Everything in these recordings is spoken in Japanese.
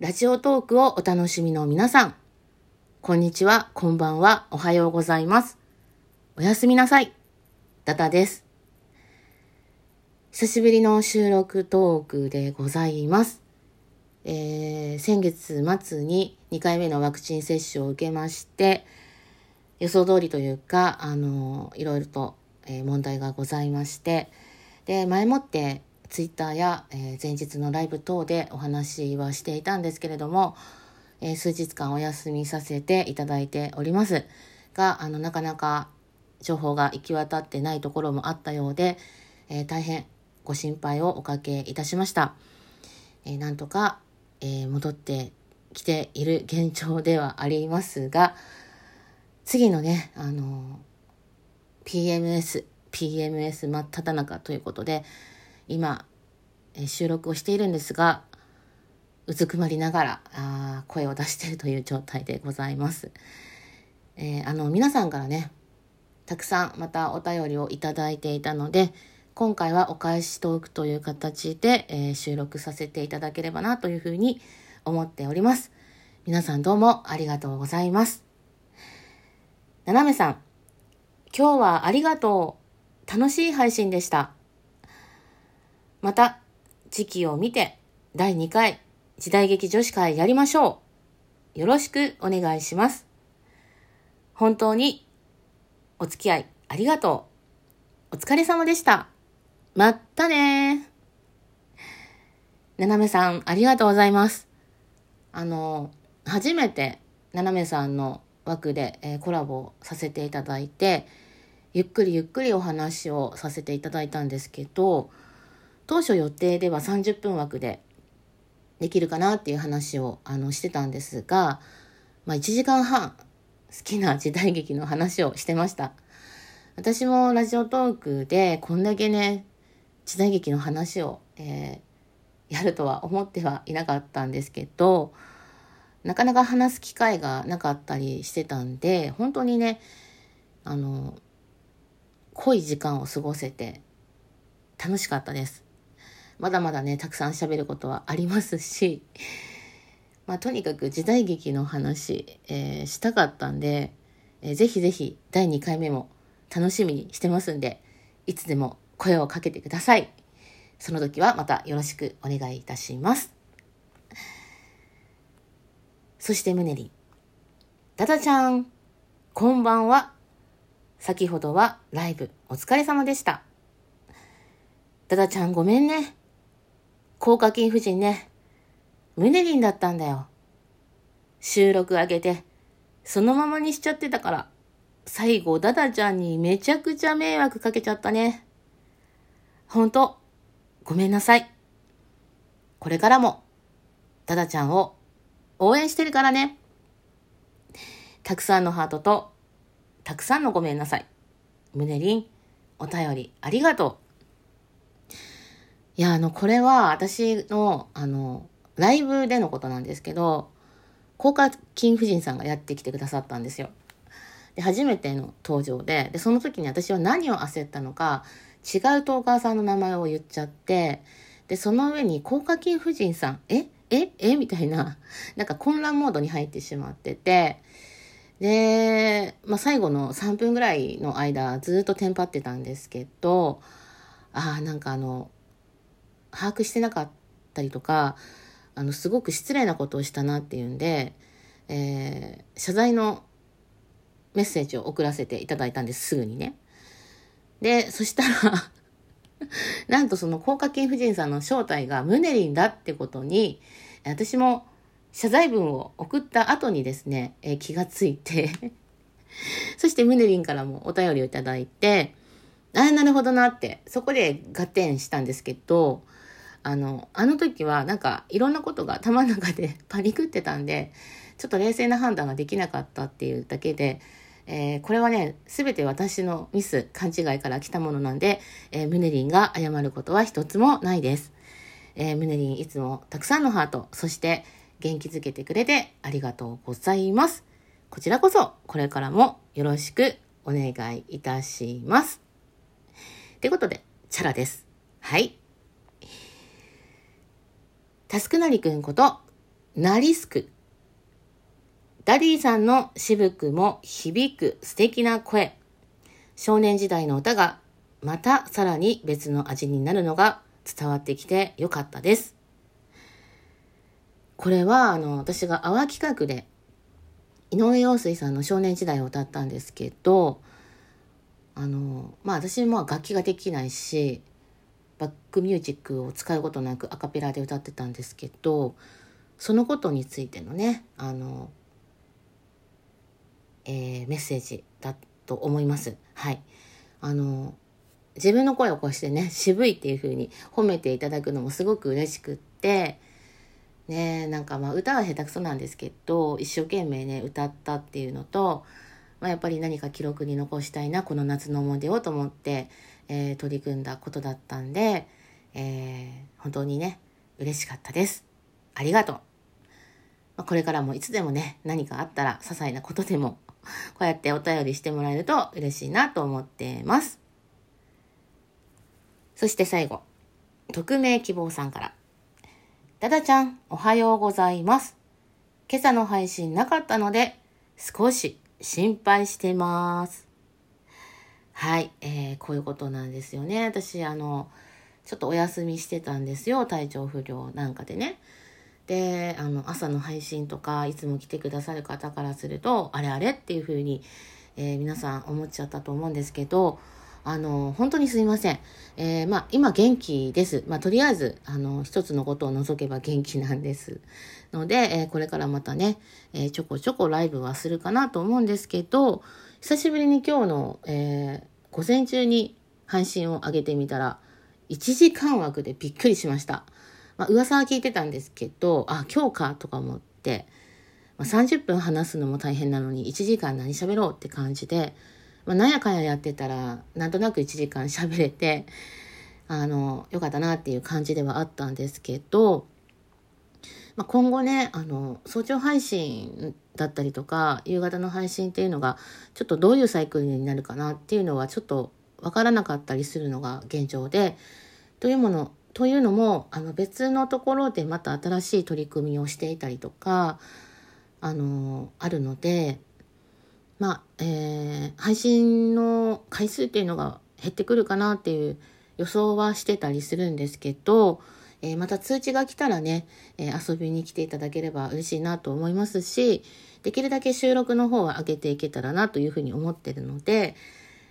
ラジオトークをお楽しみの皆さん、こんにちは、こんばんは、おはようございます。おやすみなさい。ダダです。久しぶりの収録トークでございます。えー、先月末に2回目のワクチン接種を受けまして、予想通りというか、あの、いろいろと、え、問題がございまして、で、前もってツイッターや、えー、前日のライブ等でお話はしていたんですけれども、えー、数日間お休みさせていただいておりますが、あの、なかなか情報が行き渡ってないところもあったようで、えー、大変ご心配をおかけいたしました。えなんとか、え戻ってきている現状ではありますが、次のね、あの、PMS、PMS 真っ只中ということで、今、え収録をしているんですが、うずくまりながらあ声を出しているという状態でございます。えー、あの、皆さんからね、たくさんまたお便りをいただいていたので、今回はお返しトークという形で、えー、収録させていただければなというふうに思っております。皆さんどうもありがとうございます。ななめさん、今日はありがとう。楽しい配信でした。また、時期を見て、第2回、時代劇女子会やりましょう。よろしくお願いします。本当に、お付き合いありがとう。お疲れ様でした。まったねななめさん、ありがとうございます。あの、初めて、ななめさんの枠で、えー、コラボさせていただいてゆっくりゆっくりお話をさせていただいたんですけど当初予定では30分枠でできるかなっていう話をあのしてたんですが、まあ、1時間半好きな時代劇の話をしてました私もラジオトークでこんだけね時代劇の話を、えー、やるとは思ってはいなかったんですけどなかなか話す機会がなかったりしてたんで、本当にね、あの、濃い時間を過ごせて楽しかったです。まだまだね、たくさん喋ることはありますし、まあ、とにかく時代劇の話、えー、したかったんで、えー、ぜひぜひ第2回目も楽しみにしてますんで、いつでも声をかけてください。その時はまたよろしくお願いいたします。そしてムネリン。ダダちゃん、こんばんは。先ほどはライブお疲れ様でした。ダダちゃんごめんね。高課金夫人ね。ムネリンだったんだよ。収録上げて、そのままにしちゃってたから、最後ダダちゃんにめちゃくちゃ迷惑かけちゃったね。ほんと、ごめんなさい。これからも、ダダちゃんを応援してるからね。たくさんのハートと、たくさんのごめんなさい。胸りん、お便りありがとう。いや、あの、これは私の、あの、ライブでのことなんですけど、高課金夫人さんがやってきてくださったんですよ。で、初めての登場で、で、その時に私は何を焦ったのか、違うトーカーさんの名前を言っちゃって、で、その上に高課金夫人さん、えええみたいな、なんか混乱モードに入ってしまってて、で、まあ、最後の3分ぐらいの間、ずっとテンパってたんですけど、ああ、なんかあの、把握してなかったりとか、あの、すごく失礼なことをしたなっていうんで、えー、謝罪のメッセージを送らせていただいたんです、すぐにね。で、そしたら なんとその高課金夫人さんの正体がムネリンだってことに、私も謝罪文を送った後にですね、えー、気がついて そしてムネリンからもお便りをいただいて、ああ、なるほどなって、そこで合点したんですけど、あの、あの時はなんかいろんなことが頭の中で パニクってたんで、ちょっと冷静な判断ができなかったっていうだけで、えー、これはね、すべて私のミス、勘違いから来たものなんで、えー、ムネリンが謝ることは一つもないです。えー、ムネリンいつもたくさんのハート、そして元気づけてくれてありがとうございます。こちらこそ、これからもよろしくお願いいたします。ということで、チャラです。はい。タスクなりくんこと、なりすく。ダディさんの渋くも響く素敵な声。少年時代の歌がまたさらに別の味になるのが伝わってきてよかったです。これはあの私が淡企画で井上陽水さんの少年時代を歌ったんですけどあのまあ私も楽器ができないしバックミュージックを使うことなくアカペラで歌ってたんですけどそのことについてのねあの、えー、メッセージだと思います。はい。あの自分の声をこうしてね渋いっていう風に褒めていただくのもすごく嬉しくってねなんかまあ歌は下手くそなんですけど一生懸命ね歌ったっていうのと、まあ、やっぱり何か記録に残したいなこの夏の思い出をと思って、えー、取り組んだことだったんで、えー、本当にね嬉しかったです。ありがとう。まあ、これからもいつでもね何かあったら些細なことでも こうやってお便りしてもらえると嬉しいなと思ってます。そして最後、匿名希望さんから。ダダちゃん、おはようございます。今朝の配信なかったので、少し心配してます。はい、えー、こういうことなんですよね。私、あの、ちょっとお休みしてたんですよ。体調不良なんかでね。で、あの、朝の配信とか、いつも来てくださる方からすると、あれあれっていう風に、えー、皆さん思っちゃったと思うんですけど、あの、本当にすいません。えー、まあ、今元気です。まあ、とりあえず、あの、一つのことを除けば元気なんです。ので、えー、これからまたね、えー、ちょこちょこライブはするかなと思うんですけど、久しぶりに今日の、え午前中に配信を上げてみたら、1時間枠でびっくりしました。まあ、噂は聞いてたんですけど、あ、今日かとか思って、まあ、30分話すのも大変なのに1時間何喋ろうって感じで、まあ、なんやかんややってたら、なんとなく1時間喋れて、あの、よかったなっていう感じではあったんですけど、まあ、今後ね、あの、早朝配信だったりとか、夕方の配信っていうのが、ちょっとどういうサイクルになるかなっていうのは、ちょっとわからなかったりするのが現状で、というもの、というのも、あの、別のところでまた新しい取り組みをしていたりとか、あの、あるので、まあ、えー、配信の回数っていうのが減ってくるかなっていう予想はしてたりするんですけど、えー、また通知が来たらね、えー、遊びに来ていただければ嬉しいなと思いますし、できるだけ収録の方は上げていけたらなというふうに思ってるので、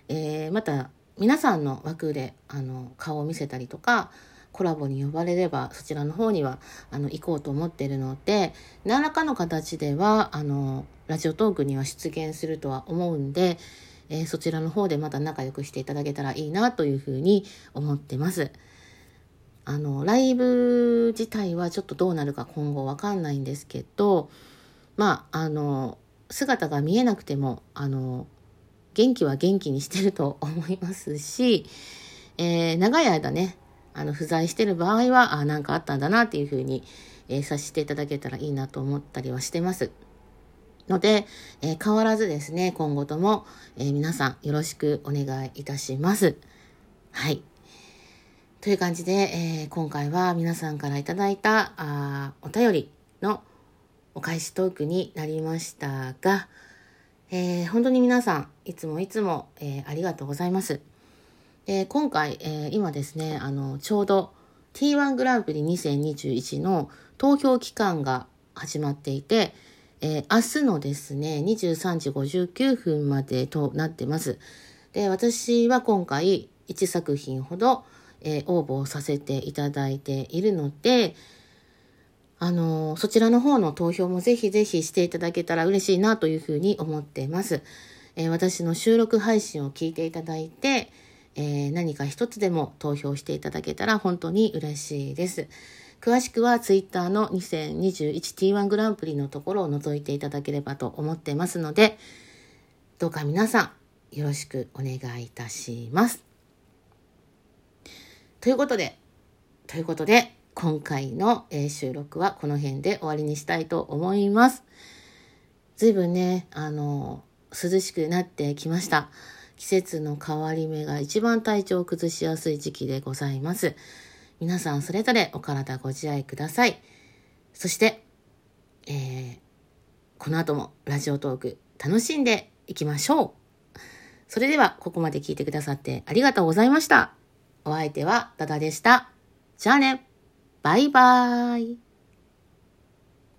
えー、また皆さんの枠であの顔を見せたりとか、コラボに呼ばれればそちらの方にはあの行こうと思ってるので何らかの形ではあのラジオトークには出現するとは思うんで、えー、そちらの方でまた仲良くしていただけたらいいなというふうに思ってます。あのライブ自体はちょっとどうなるか今後わかんないんですけどまああの姿が見えなくてもあの元気は元気にしてると思いますし、えー、長い間ねあの不在してる場合はあなんかあったんだなっていうふうに、えー、させていただけたらいいなと思ったりはしてます。ので、えー、変わらずですね、今後とも、え、皆さんよろしくお願いいたします。はい。という感じで、えー、今回は皆さんからいただいたあお便りのお返しトークになりましたが、え本当に皆さんいつもいつも、えありがとうございます。えー、今回、え、今ですね、あの、ちょうど T1 グランプリ2021の投票期間が始まっていて、えー、明日のですね、23時59分までとなってます。で、私は今回1作品ほど、え応募させていただいているので、あのそちらの方の投票もぜひぜひしていただけたら嬉しいなというふうに思っています。え私の収録配信を聞いていただいて、えー、何か一つでも投票していただけたら本当に嬉しいです。詳しくは Twitter の 2021T1 グランプリのところを覗いていただければと思ってますので、どうか皆さんよろしくお願いいたします。ということで、ということで、今回の収録はこの辺で終わりにしたいと思います。随分ね、あの、涼しくなってきました。季節の変わり目が一番体調を崩しやすい時期でございます。皆さんそれぞれお体ご自愛ください。そして、えー、この後もラジオトーク楽しんでいきましょう。それでは、ここまで聞いてくださってありがとうございました。お相手はダダでした。じゃあね。バイバーイ。